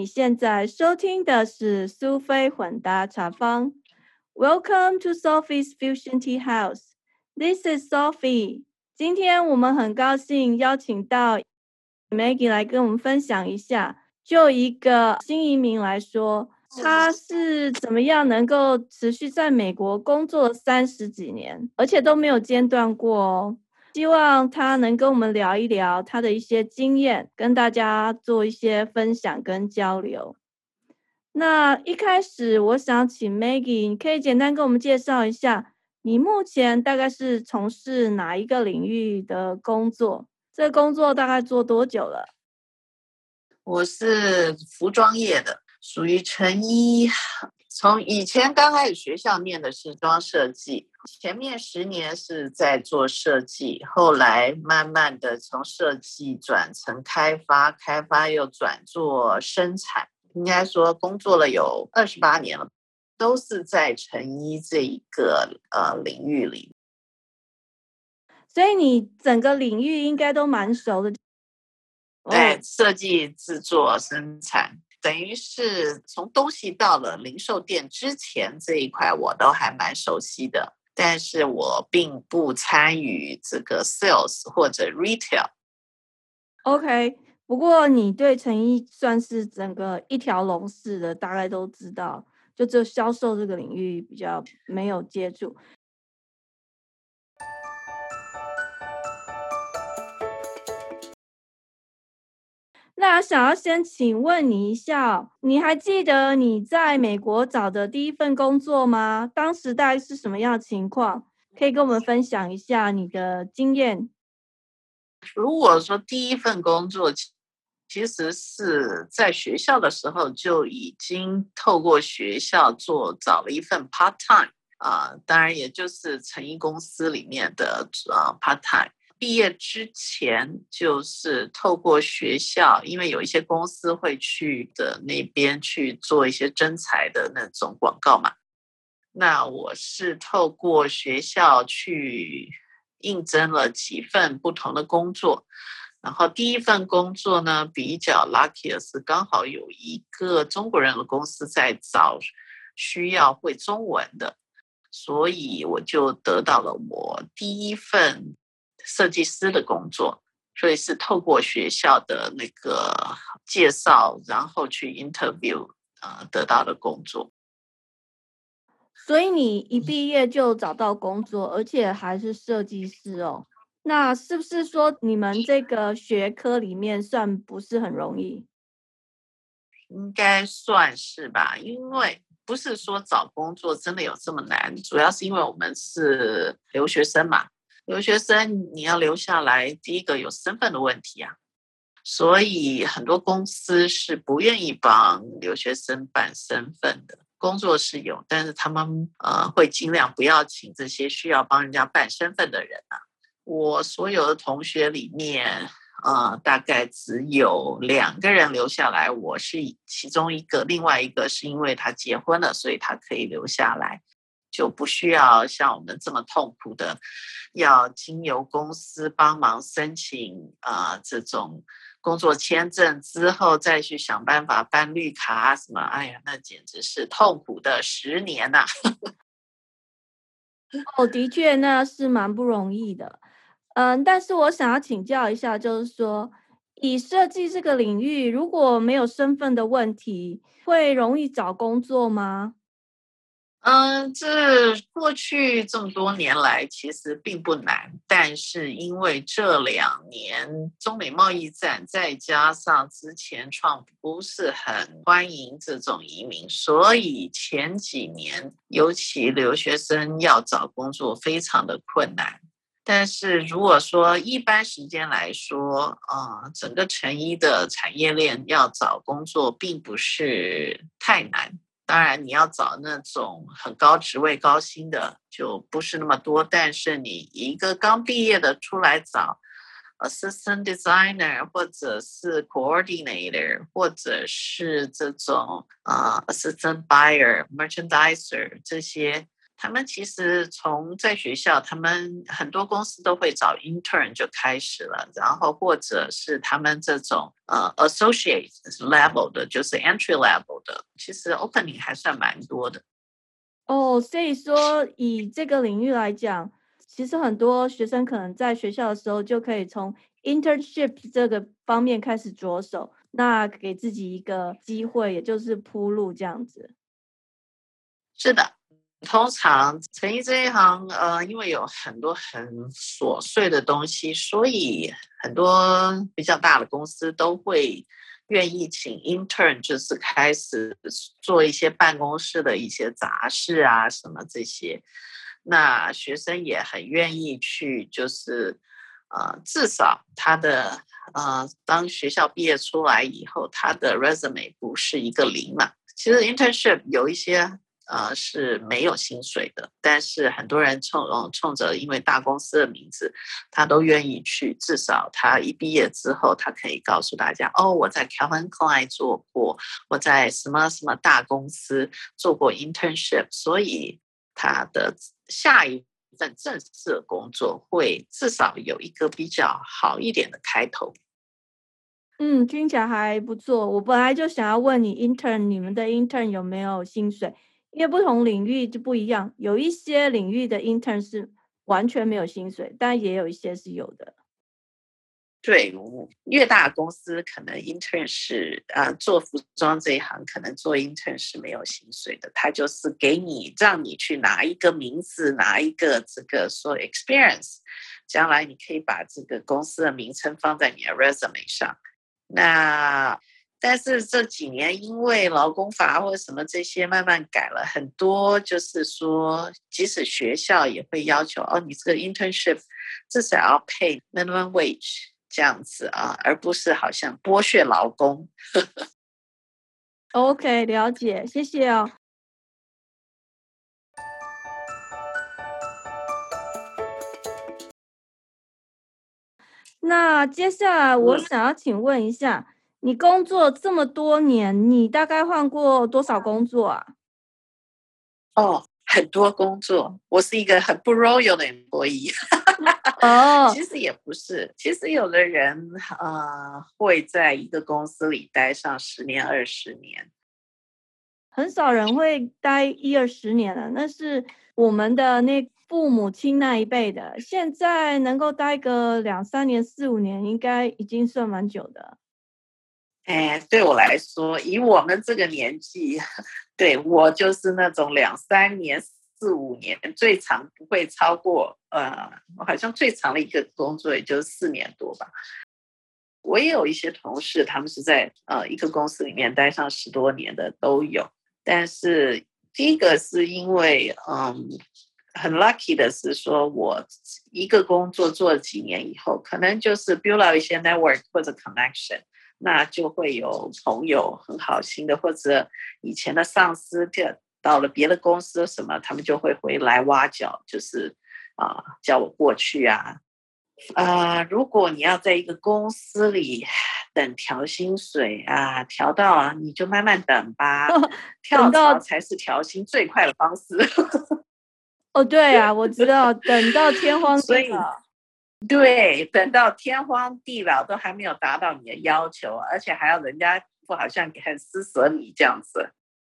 你现在收听的是苏菲混搭茶坊。Welcome to Sophie's Fusion Tea House. This is Sophie. 今天我们很高兴邀请到 Maggie 来跟我们分享一下，就一个新移民来说，他是怎么样能够持续在美国工作三十几年，而且都没有间断过哦。希望他能跟我们聊一聊他的一些经验，跟大家做一些分享跟交流。那一开始，我想请 Maggie，你可以简单跟我们介绍一下，你目前大概是从事哪一个领域的工作？这工作大概做多久了？我是服装业的，属于成衣。从以前刚开始学校念的是装设计，前面十年是在做设计，后来慢慢的从设计转成开发，开发又转做生产，应该说工作了有二十八年了，都是在成衣这一个呃领域里。所以你整个领域应该都蛮熟的。对，设计、制作、生产。等于是从东西到了零售店之前这一块，我都还蛮熟悉的，但是我并不参与这个 sales 或者 retail。OK，不过你对成衣算是整个一条龙式的，大概都知道，就只有销售这个领域比较没有接触。那想要先请问你一下，你还记得你在美国找的第一份工作吗？当时大概是什么样情况？可以跟我们分享一下你的经验。如果说第一份工作，其实是在学校的时候就已经透过学校做找了一份 part time 啊，当然也就是成衣公司里面的啊 part time。毕业之前就是透过学校，因为有一些公司会去的那边去做一些征才的那种广告嘛。那我是透过学校去应征了几份不同的工作，然后第一份工作呢比较 lucky 的是刚好有一个中国人的公司在找需要会中文的，所以我就得到了我第一份。设计师的工作，所以是透过学校的那个介绍，然后去 interview 啊得到的工作。所以你一毕业就找到工作，而且还是设计师哦。那是不是说你们这个学科里面算不是很容易？应该算是吧，因为不是说找工作真的有这么难，主要是因为我们是留学生嘛。留学生你要留下来，第一个有身份的问题啊，所以很多公司是不愿意帮留学生办身份的。工作是有，但是他们呃会尽量不要请这些需要帮人家办身份的人啊。我所有的同学里面，呃，大概只有两个人留下来，我是其中一个，另外一个是因为他结婚了，所以他可以留下来。就不需要像我们这么痛苦的，要经由公司帮忙申请啊这种工作签证之后，再去想办法办绿卡什么？哎呀，那简直是痛苦的十年呐！哦，的确那是蛮不容易的。嗯，但是我想要请教一下，就是说，以设计这个领域，如果没有身份的问题，会容易找工作吗？嗯，这过去这么多年来其实并不难，但是因为这两年中美贸易战，再加上之前创不是很欢迎这种移民，所以前几年尤其留学生要找工作非常的困难。但是如果说一般时间来说，啊，整个成衣的产业链要找工作并不是太难。当然，你要找那种很高职位、高薪的就不是那么多。但是你一个刚毕业的出来找 assistant designer，或者是 coordinator，或者是这种啊 assistant buyer、merchandiser 这些，他们其实从在学校，他们很多公司都会找 intern 就开始了，然后或者是他们这种呃 associate level 的，就是 entry level 的，其实 opening 还算蛮多的。哦，所以说以这个领域来讲，其实很多学生可能在学校的时候就可以从 internship 这个方面开始着手，那给自己一个机会，也就是铺路这样子。是的。通常成衣这一行，呃，因为有很多很琐碎的东西，所以很多比较大的公司都会愿意请 intern，就是开始做一些办公室的一些杂事啊，什么这些。那学生也很愿意去，就是呃，至少他的呃，当学校毕业出来以后，他的 resume 不是一个零嘛。其实 internship 有一些。呃，是没有薪水的，但是很多人冲嗯冲着因为大公司的名字，他都愿意去。至少他一毕业之后，他可以告诉大家：哦，我在 Calvin Klein 做过，我在什么什么大公司做过 internship。所以他的下一份正式的工作会至少有一个比较好一点的开头。嗯，听起来还不错。我本来就想要问你，intern 你们的 intern 有没有薪水？因为不同领域就不一样，有一些领域的 intern 是完全没有薪水，但也有一些是有的。对，越大公司可能 intern 是啊，做服装这一行可能做 intern 是没有薪水的，他就是给你让你去拿一个名字，拿一个这个说 experience，将来你可以把这个公司的名称放在你的 resume 上。那但是这几年因为劳工法或者什么这些慢慢改了很多，就是说，即使学校也会要求哦，你这个 internship 至少要 pay minimum wage 这样子啊，而不是好像剥削劳工。OK，了解，谢谢哦。那接下来我想要请问一下。你工作这么多年，你大概换过多少工作啊？哦，很多工作。我是一个很不 royal 的 employee。哦，其实也不是。其实有的人呃，会在一个公司里待上十年、二十年。很少人会待一二十年了，那是我们的那父母亲那一辈的。现在能够待个两三年、四五年，应该已经算蛮久的。哎，对我来说，以我们这个年纪，对我就是那种两三年、四五年，最长不会超过呃，我好像最长的一个工作也就四年多吧。我也有一些同事，他们是在呃一个公司里面待上十多年的都有。但是第一个是因为嗯，很 lucky 的是说，我一个工作做了几年以后，可能就是 build up 一些 network 或者 connection。那就会有朋友很好心的，或者以前的上司，就到了别的公司什么，他们就会回来挖角，就是啊，叫我过去啊。啊，如果你要在一个公司里等调薪水啊，调到啊，你就慢慢等吧，跳槽才是调薪最快的方式。哦，对啊，我知道，等到天荒地老。对，等到天荒地老都还没有达到你的要求，而且还要人家不好像很施舍你这样子，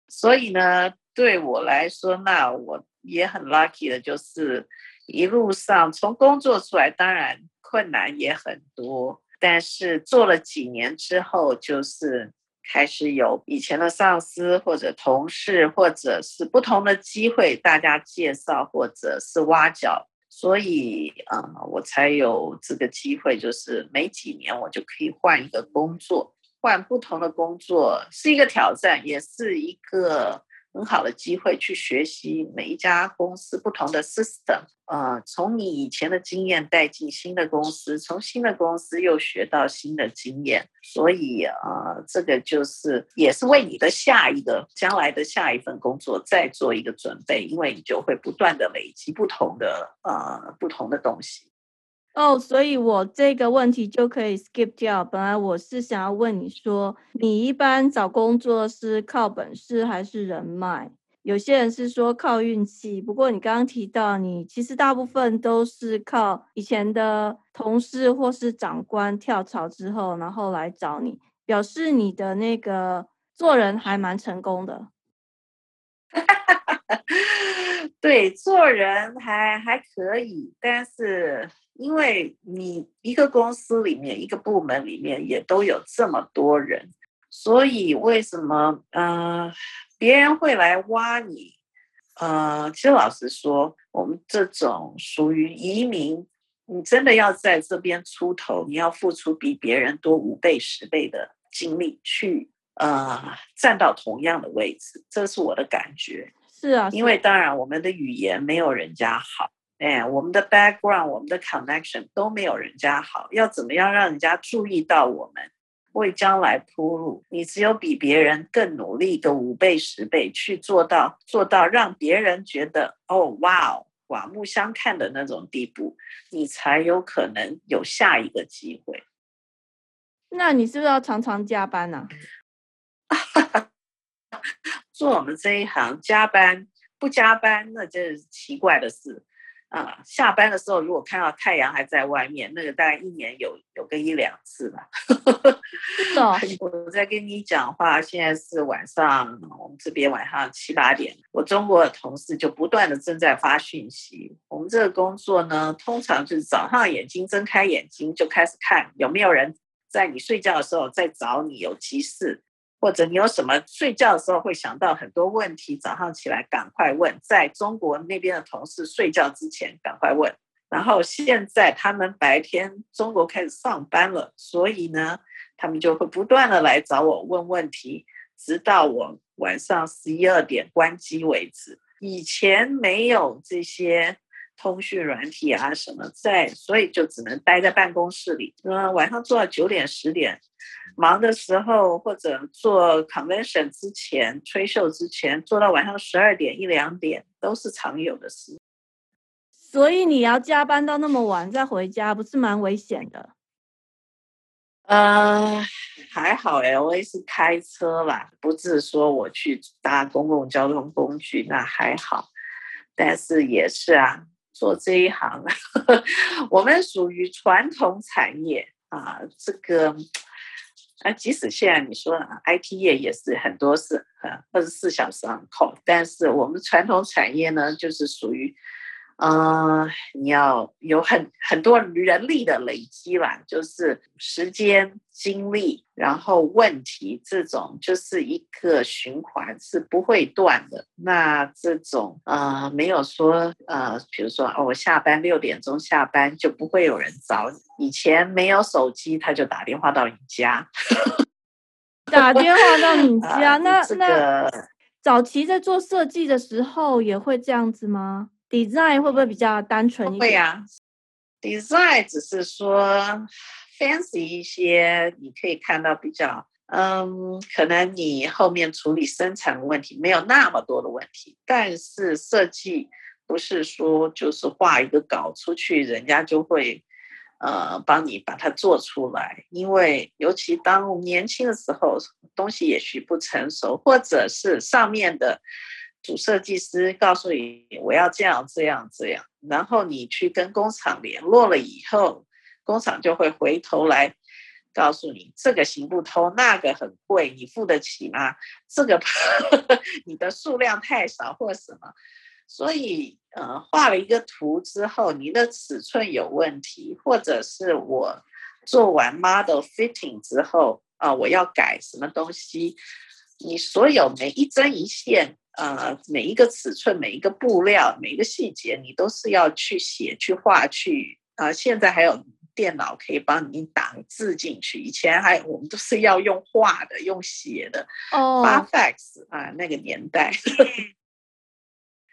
所以呢，对我来说，那我也很 lucky 的，就是一路上从工作出来，当然困难也很多，但是做了几年之后，就是开始有以前的上司或者同事，或者是不同的机会，大家介绍或者是挖角。所以啊，我才有这个机会，就是每几年我就可以换一个工作，换不同的工作是一个挑战，也是一个。很好的机会去学习每一家公司不同的 system，呃，从你以前的经验带进新的公司，从新的公司又学到新的经验，所以呃，这个就是也是为你的下一个将来的下一份工作再做一个准备，因为你就会不断的累积不同的呃不同的东西。哦，所以我这个问题就可以 skip 掉。本来我是想要问你说，你一般找工作是靠本事还是人脉？有些人是说靠运气，不过你刚刚提到，你其实大部分都是靠以前的同事或是长官跳槽之后，然后来找你，表示你的那个做人还蛮成功的。对，做人还还可以，但是因为你一个公司里面、一个部门里面也都有这么多人，所以为什么呃？别人会来挖你，呃，其实老实说，我们这种属于移民，你真的要在这边出头，你要付出比别人多五倍、十倍的精力去，呃，站到同样的位置，这是我的感觉。是啊，因为当然我们的语言没有人家好，哎，我们的 background、我们的 connection 都没有人家好，要怎么样让人家注意到我们？为将来铺路，你只有比别人更努力个五倍十倍去做到，做到让别人觉得哦哇哦刮目相看的那种地步，你才有可能有下一个机会。那你是不是要常常加班呢？做我们这一行，加班不加班那真是奇怪的事。啊，下班的时候如果看到太阳还在外面，那个大概一年有有个一两次吧。我在跟你讲话，现在是晚上，我们这边晚上七八点，我中国的同事就不断的正在发讯息。我们这个工作呢，通常就是早上眼睛睁开眼睛就开始看有没有人在你睡觉的时候在找你有急事。或者你有什么睡觉的时候会想到很多问题，早上起来赶快问，在中国那边的同事睡觉之前赶快问。然后现在他们白天中国开始上班了，所以呢，他们就会不断的来找我问问题，直到我晚上十一二点关机为止。以前没有这些通讯软体啊什么在，所以就只能待在办公室里，嗯，晚上做到九点十点。忙的时候，或者做 convention 之前、吹秀之前，做到晚上十二点一两点，都是常有的事。所以你要加班到那么晚再回家，不是蛮危险的？呃，还好哎，我也是开车啦，不是说我去搭公共交通工具，那还好。但是也是啊，做这一行，我们属于传统产业啊，这个。那即使现在你说 IT 业也是很多是二十四小时 on call，但是我们传统产业呢，就是属于。嗯，你要有很很多人力的累积啦，就是时间、精力，然后问题这种就是一个循环，是不会断的。那这种呃，没有说呃，比如说哦，我下班六点钟下班就不会有人找你。以前没有手机，他就打电话到你家，打电话到你家。那那早期在做设计的时候也会这样子吗？design 会不会比较单纯一点？会呀，design 只是说 fancy 一些，你可以看到比较，嗯，可能你后面处理生产的问题没有那么多的问题，但是设计不是说就是画一个稿出去，人家就会呃帮你把它做出来，因为尤其当年轻的时候，东西也许不成熟，或者是上面的。主设计师告诉你我要这样这样这样，然后你去跟工厂联络了以后，工厂就会回头来告诉你这个行不通，那个很贵，你付得起吗？这个 你的数量太少或什么，所以呃画了一个图之后，你的尺寸有问题，或者是我做完 model fitting 之后啊，我要改什么东西，你所有每一针一线。呃，每一个尺寸、每一个布料、每一个细节，你都是要去写、去画、去啊。现在还有电脑可以帮你打字进去，以前还我们都是要用画的、用写的。哦，发 fax 啊，那个年代。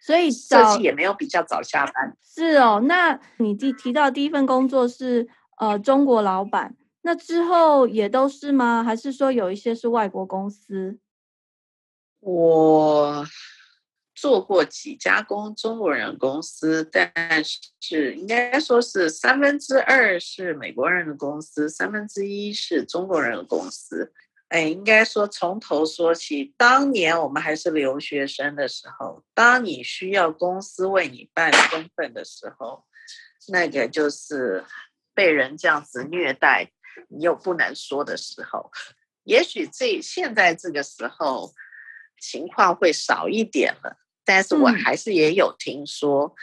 所以设计也没有比较早下班。是哦，那你提提到第一份工作是呃中国老板，那之后也都是吗？还是说有一些是外国公司？我做过几家公中国人公司，但是应该说是三分之二是美国人的公司，三分之一是中国人的公司。哎，应该说从头说起。当年我们还是留学生的时候，当你需要公司为你办身份的时候，那个就是被人这样子虐待，你又不能说的时候。也许这现在这个时候情况会少一点了，但是我还是也有听说，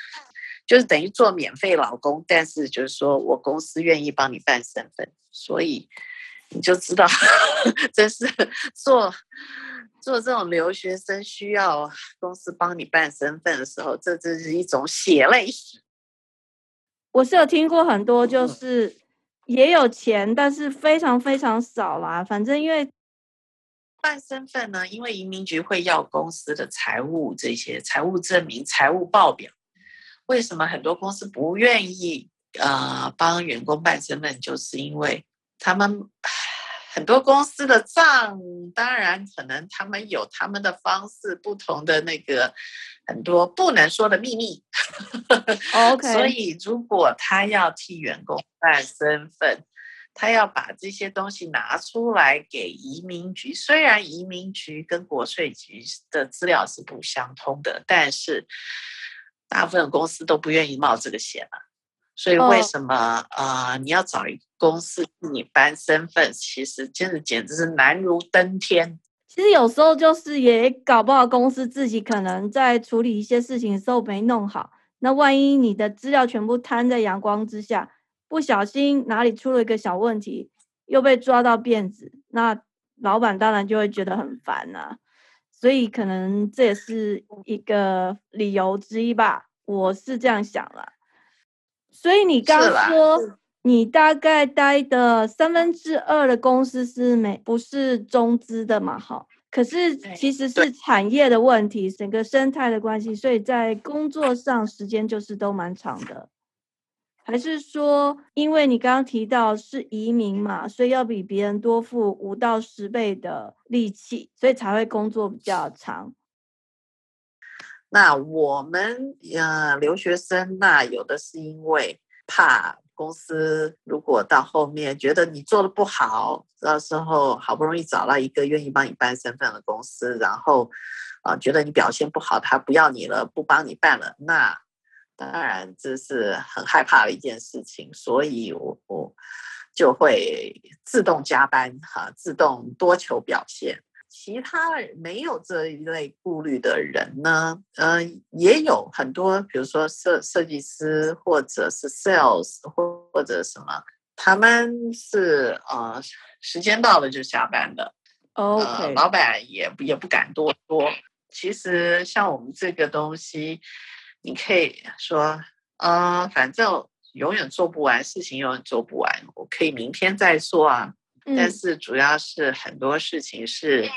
就是等于做免费老公，但是就是说我公司愿意帮你办身份，所以。你就知道，真是做做这种留学生需要公司帮你办身份的时候，这这是一种血泪史。我是有听过很多，就是也有钱，但是非常非常少啦。反正因为办身份呢，因为移民局会要公司的财务这些财务证明、财务报表。为什么很多公司不愿意呃帮员工办身份？就是因为。他们很多公司的账，当然可能他们有他们的方式，不同的那个很多不能说的秘密。OK，所以如果他要替员工办身份，他要把这些东西拿出来给移民局。虽然移民局跟国税局的资料是不相通的，但是大部分公司都不愿意冒这个险了。所以为什么啊？你要找一个公司替你搬身份，其实真的简直是难如登天。其实有时候就是也搞不好，公司自己可能在处理一些事情的时候没弄好。那万一你的资料全部摊在阳光之下，不小心哪里出了一个小问题，又被抓到辫子，那老板当然就会觉得很烦呐。所以可能这也是一个理由之一吧，我是这样想了。所以你刚说你大概待的三分之二的公司是没不是中资的嘛？哈，可是其实是产业的问题，整个生态的关系，所以在工作上时间就是都蛮长的。还是说，因为你刚刚提到是移民嘛，所以要比别人多付五到十倍的力气，所以才会工作比较长。那我们呃留学生，那有的是因为怕公司如果到后面觉得你做的不好，到时候好不容易找到一个愿意帮你办身份的公司，然后啊觉得你表现不好，他不要你了，不帮你办了，那当然这是很害怕的一件事情，所以我我就会自动加班哈，自动多求表现。其他没有这一类顾虑的人呢？嗯，也有很多，比如说设设计师，或者是 sales，或或者什么，他们是呃时间到了就下班的。OK，老板也也不敢多说。其实像我们这个东西，你可以说，嗯，反正永远做不完，事情永远做不完，我可以明天再做啊。但是主要是很多事情是，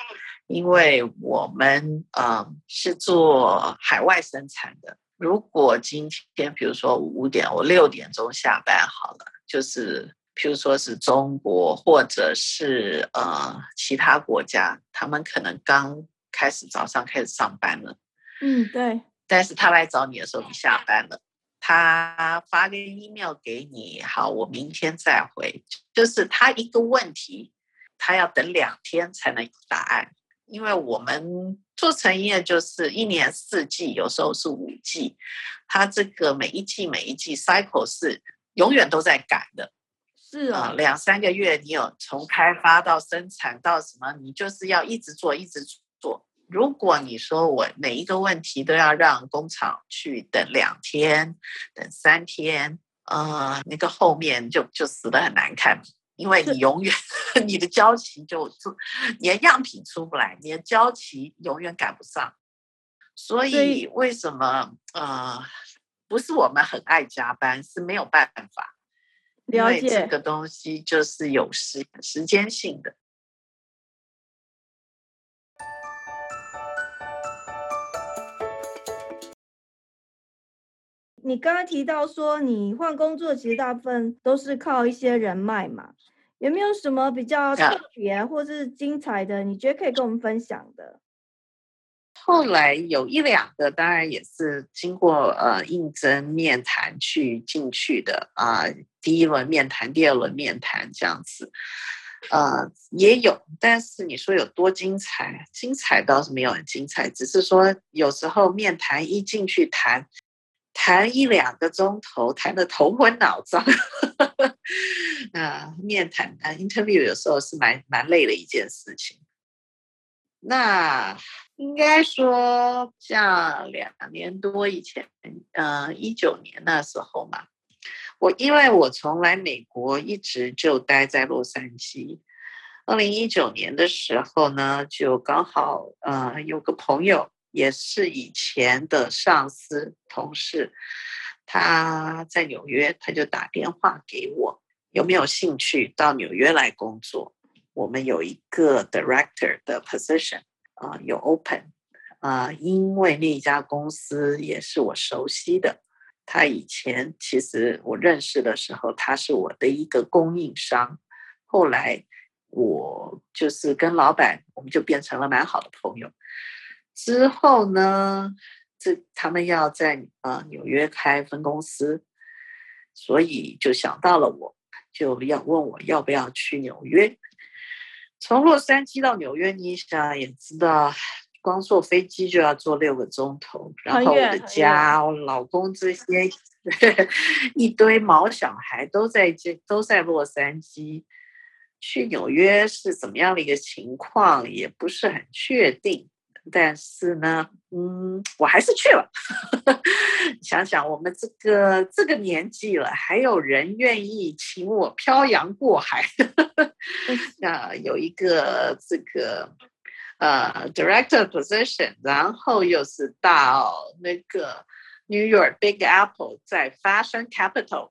因为我们嗯是做海外生产的。如果今天比如说五点我六点钟下班好了，就是譬如说是中国或者是呃其他国家，他们可能刚开始早上开始上班了。嗯，对。但是他来找你的时候，你下班了。他发个 email 给你，好，我明天再回。就是他一个问题，他要等两天才能有答案，因为我们做成业就是一年四季，有时候是五季，他这个每一季每一季 cycle 是永远都在赶的，是啊，两三个月你有从开发到生产到什么，你就是要一直做，一直做。如果你说我每一个问题都要让工厂去等两天、等三天，呃，那个后面就就死的很难看，因为你永远 你的交期就出，你的样品出不来，你的交期永远赶不上。所以为什么呃，不是我们很爱加班，是没有办法，因为这个东西就是有时时间性的。你刚刚提到说，你换工作其实大部分都是靠一些人脉嘛？有没有什么比较特别或是精彩的？你觉得可以跟我们分享的？后来有一两个，当然也是经过呃应征面谈去进去的啊。第一轮面谈，第二轮面谈这样子。呃，也有，但是你说有多精彩？精彩倒是没有很精彩，只是说有时候面谈一进去谈，谈一两个钟头，谈的头昏脑胀。啊，面谈啊，interview 有时候是蛮蛮累的一件事情。那应该说，像两年多以前，呃，一九年那时候嘛。我因为我从来美国一直就待在洛杉矶，二零一九年的时候呢，就刚好呃有个朋友也是以前的上司同事，他在纽约，他就打电话给我，有没有兴趣到纽约来工作？我们有一个 director 的 position 啊，有 open 啊，因为那家公司也是我熟悉的。他以前其实我认识的时候，他是我的一个供应商。后来我就是跟老板，我们就变成了蛮好的朋友。之后呢，这他们要在啊纽约开分公司，所以就想到了我，就要问我要不要去纽约。从洛杉矶到纽约，你想也知道。光坐飞机就要坐六个钟头，然后我的家、我老公这些一堆毛小孩都在这，都在洛杉矶。去纽约是怎么样的一个情况，也不是很确定。但是呢，嗯，我还是去了。想想我们这个这个年纪了，还有人愿意请我漂洋过海。那有一个这个。呃，director position，然后又是到那个 New York Big Apple，在 Fashion Capital，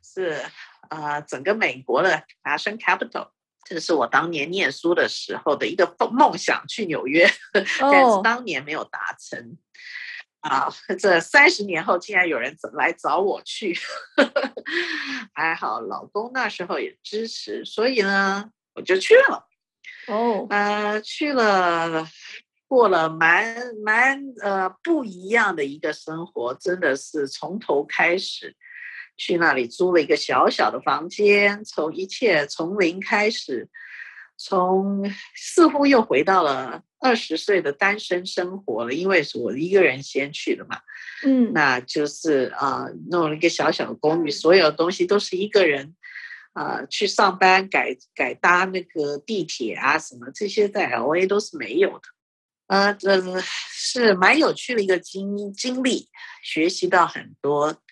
是呃整个美国的 Fashion Capital，这是我当年念书的时候的一个梦想，去纽约，但是当年没有达成。啊，这三十年后竟然有人来找我去，还好老公那时候也支持，所以呢，我就去了。哦，呃，去了，过了蛮蛮呃不一样的一个生活，真的是从头开始。去那里租了一个小小的房间，从一切从零开始，从似乎又回到了二十岁的单身生活了，因为是我一个人先去的嘛。嗯，那就是啊，弄了一个小小的公寓，所有东西都是一个人。啊，去上班改改搭那个地铁啊，什么这些在 L A 都是没有的，呃，这是蛮有趣的一个经经历，学习到很多。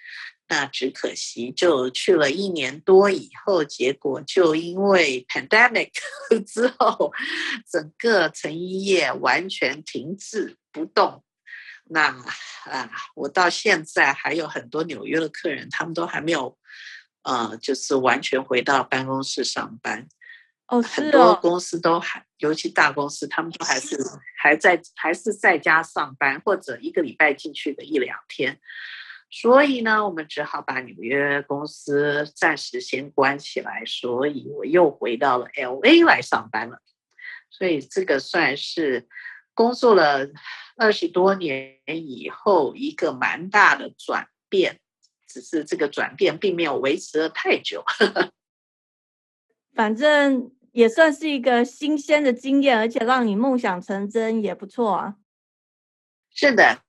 那只可惜，就去了一年多以后，结果就因为 pandemic 之后，整个成衣业完全停滞不动。那啊，我到现在还有很多纽约的客人，他们都还没有。呃，就是完全回到办公室上班。哦，很多公司都还，尤其大公司，他们都还是还在还是在家上班，或者一个礼拜进去的一两天。所以呢，我们只好把纽约公司暂时先关起来。所以我又回到了 L A 来上班了。所以这个算是工作了二十多年以后一个蛮大的转变。只是这个转变并没有维持了太久，反正也算是一个新鲜的经验，而且让你梦想成真也不错啊。是的，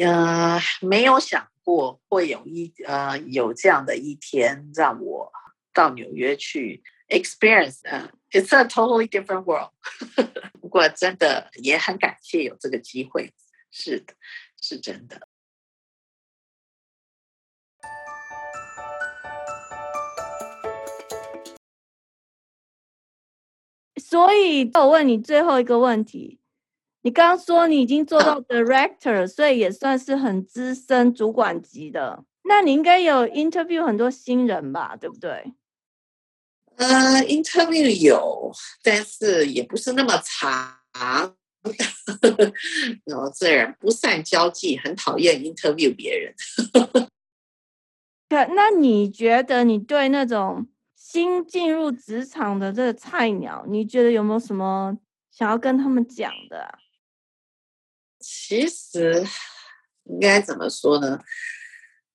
呃，没有想过会有一呃有这样的一天，让我到纽约去 experience，嗯，it's a totally different world。不过真的也很感谢有这个机会，是的，是真的。所以，我问你最后一个问题：你刚刚说你已经做到 director，所以也算是很资深主管级的。那你应该有 interview 很多新人吧？对不对？呃，interview 有，但是也不是那么长。我这人不善交际，很讨厌 interview 别人。对，那你觉得你对那种？新进入职场的这个菜鸟，你觉得有没有什么想要跟他们讲的？其实应该怎么说呢？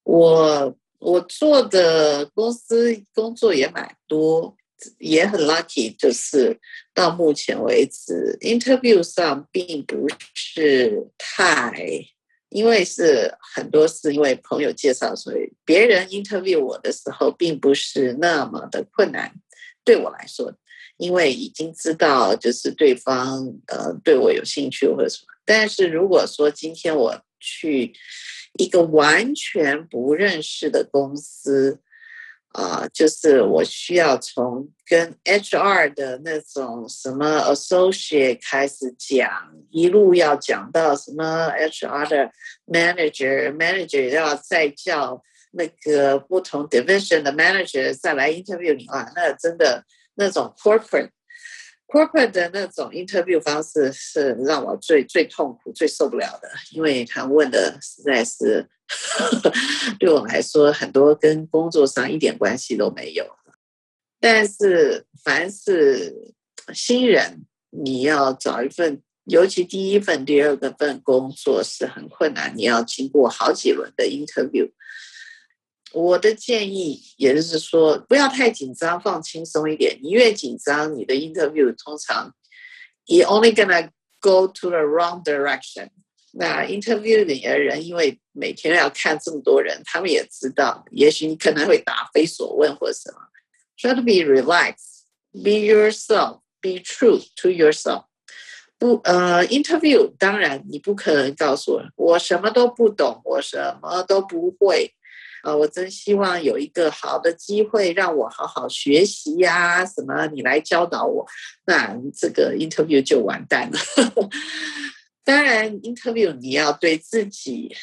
我我做的公司工作也蛮多，也很 lucky，就是到目前为止，interview 上并不是太，因为是很多是因为朋友介绍，所以别人 interview 我的时候，并不是那么的困难，对我来说，因为已经知道就是对方呃对我有兴趣或者什么。但是如果说今天我去一个完全不认识的公司，啊，就是我需要从跟 HR 的那种什么 associate 开始讲，一路要讲到什么 HR 的 manager，manager 要再叫那个不同 division 的 manager 再来 interview 你啊，那真的那种 corporate。Corporate 的那种 interview 方式是让我最最痛苦、最受不了的，因为他问的实在是 对我来说很多跟工作上一点关系都没有。但是凡是新人，你要找一份，尤其第一份、第二个份工作是很困难，你要经过好几轮的 interview。我的建议也就是说，不要太紧张，放轻松一点。你越紧张，你的 interview 通常 you only gonna go to the wrong direction。那 interview 里的人，因为每天要看这么多人，他们也知道，也许你可能会答非所问或什么。Try to be relaxed, be yourself, be true to yourself。不，呃，interview 当然你不可能告诉我我什么都不懂，我什么都不会。啊，我真希望有一个好的机会让我好好学习呀！什么，你来教导我，那这个 interview 就完蛋了。当然，interview 你要对自己，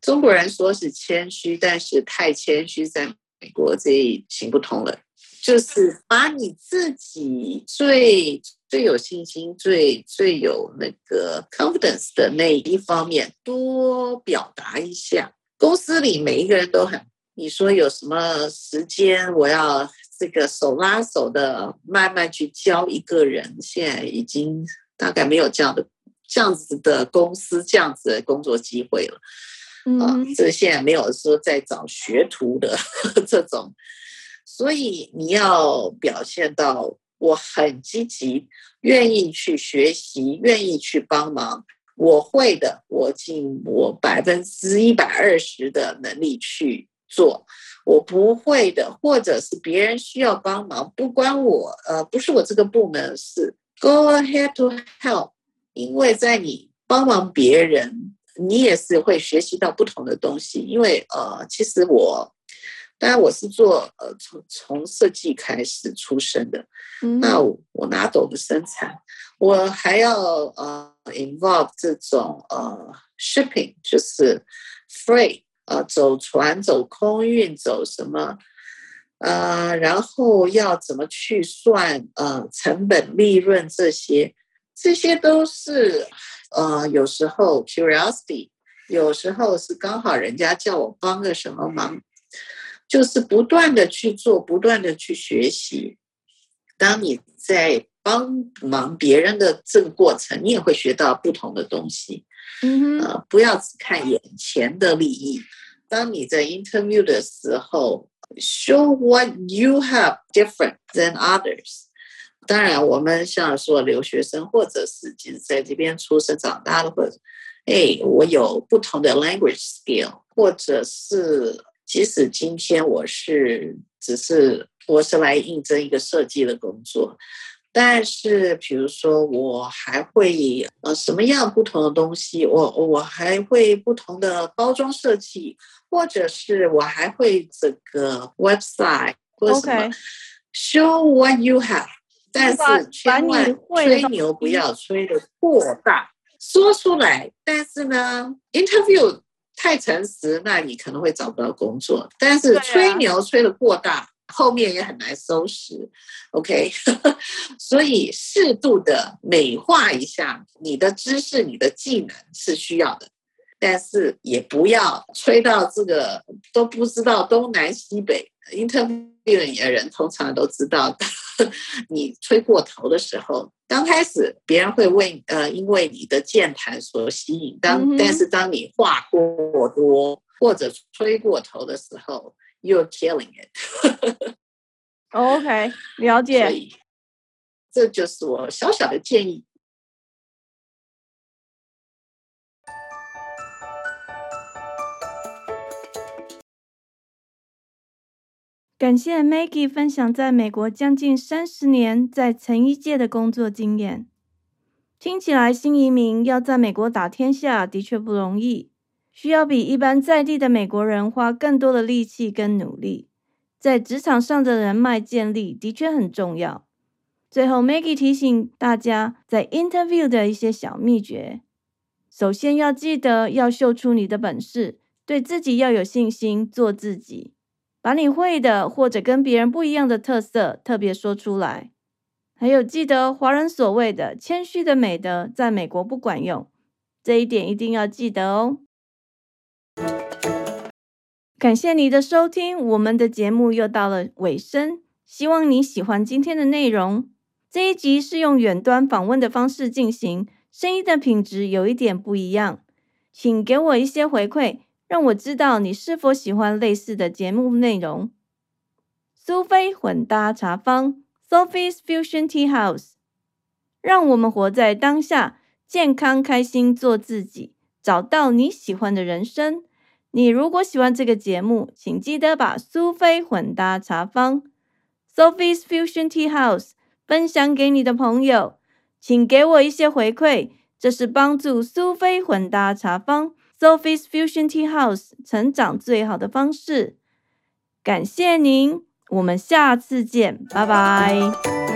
中国人说是谦虚，但是太谦虚，在美国这行不通了。就是把你自己最最有信心、最最有那个 confidence 的那一方面多表达一下。公司里每一个人都很。你说有什么时间？我要这个手拉手的慢慢去教一个人。现在已经大概没有这样的这样子的公司，这样子的工作机会了。啊，这现在没有说在找学徒的 这种，所以你要表现到我很积极，愿意去学习，愿意去帮忙。我会的，我尽我百分之一百二十的能力去。做我不会的，或者是别人需要帮忙，不关我，呃，不是我这个部门是 go ahead to help，因为在你帮忙别人，你也是会学习到不同的东西。因为呃，其实我当然我是做呃从从设计开始出身的，那我哪懂得生产？我还要呃 involve 这种呃 shipping，就是 free。呃，走船、走空运、走什么？呃，然后要怎么去算？呃，成本、利润这些，这些都是呃，有时候 curiosity，有时候是刚好人家叫我帮个什么忙，就是不断的去做，不断的去学习。当你在帮忙别人的这个过程，你也会学到不同的东西。嗯呃，不要只看眼前的利益。当你在 interview 的时候，show what you have different than others。当然，我们像说留学生，或者是即使在这边出生长大的，或者，哎，我有不同的 language skill，或者是即使今天我是只是我是来应征一个设计的工作。但是，比如说，我还会呃什么样不同的东西？我我还会不同的包装设计，或者是我还会这个 website 或什么，show what you have。但是千万吹牛不要吹的过大，说出来。但是呢，interview 太诚实，那你可能会找不到工作。但是吹牛吹的过大。后面也很难收拾，OK，所以适度的美化一下你的知识、你的技能是需要的，但是也不要吹到这个都不知道东南西北。Interview 的人通常都知道，你吹过头的时候，刚开始别人会为呃因为你的健谈所吸引，当但是当你话过多或者吹过头的时候。You're killing it OK，了所解。以这就是我小小的建议。感谢 Maggie 分享在美国将近三十年在成衣界的工作经验。听起来新移民要在美国打天下的确不容易，需要比一般在地的美国人花更多的力气跟努力。在职场上的人脉建立的确很重要。最后，Maggie 提醒大家在 interview 的一些小秘诀：首先要记得要秀出你的本事，对自己要有信心，做自己。把你会的或者跟别人不一样的特色特别说出来。还有，记得华人所谓的谦虚的美德，在美国不管用，这一点一定要记得哦。感谢你的收听，我们的节目又到了尾声，希望你喜欢今天的内容。这一集是用远端访问的方式进行，声音的品质有一点不一样，请给我一些回馈。让我知道你是否喜欢类似的节目内容。苏菲混搭茶坊 （Sophie's Fusion Tea House），让我们活在当下，健康开心做自己，找到你喜欢的人生。你如果喜欢这个节目，请记得把苏菲混搭茶坊 （Sophie's Fusion Tea House） 分享给你的朋友，请给我一些回馈，这是帮助苏菲混搭茶坊。Sophie's Fusion Tea House 成长最好的方式。感谢您，我们下次见，拜拜。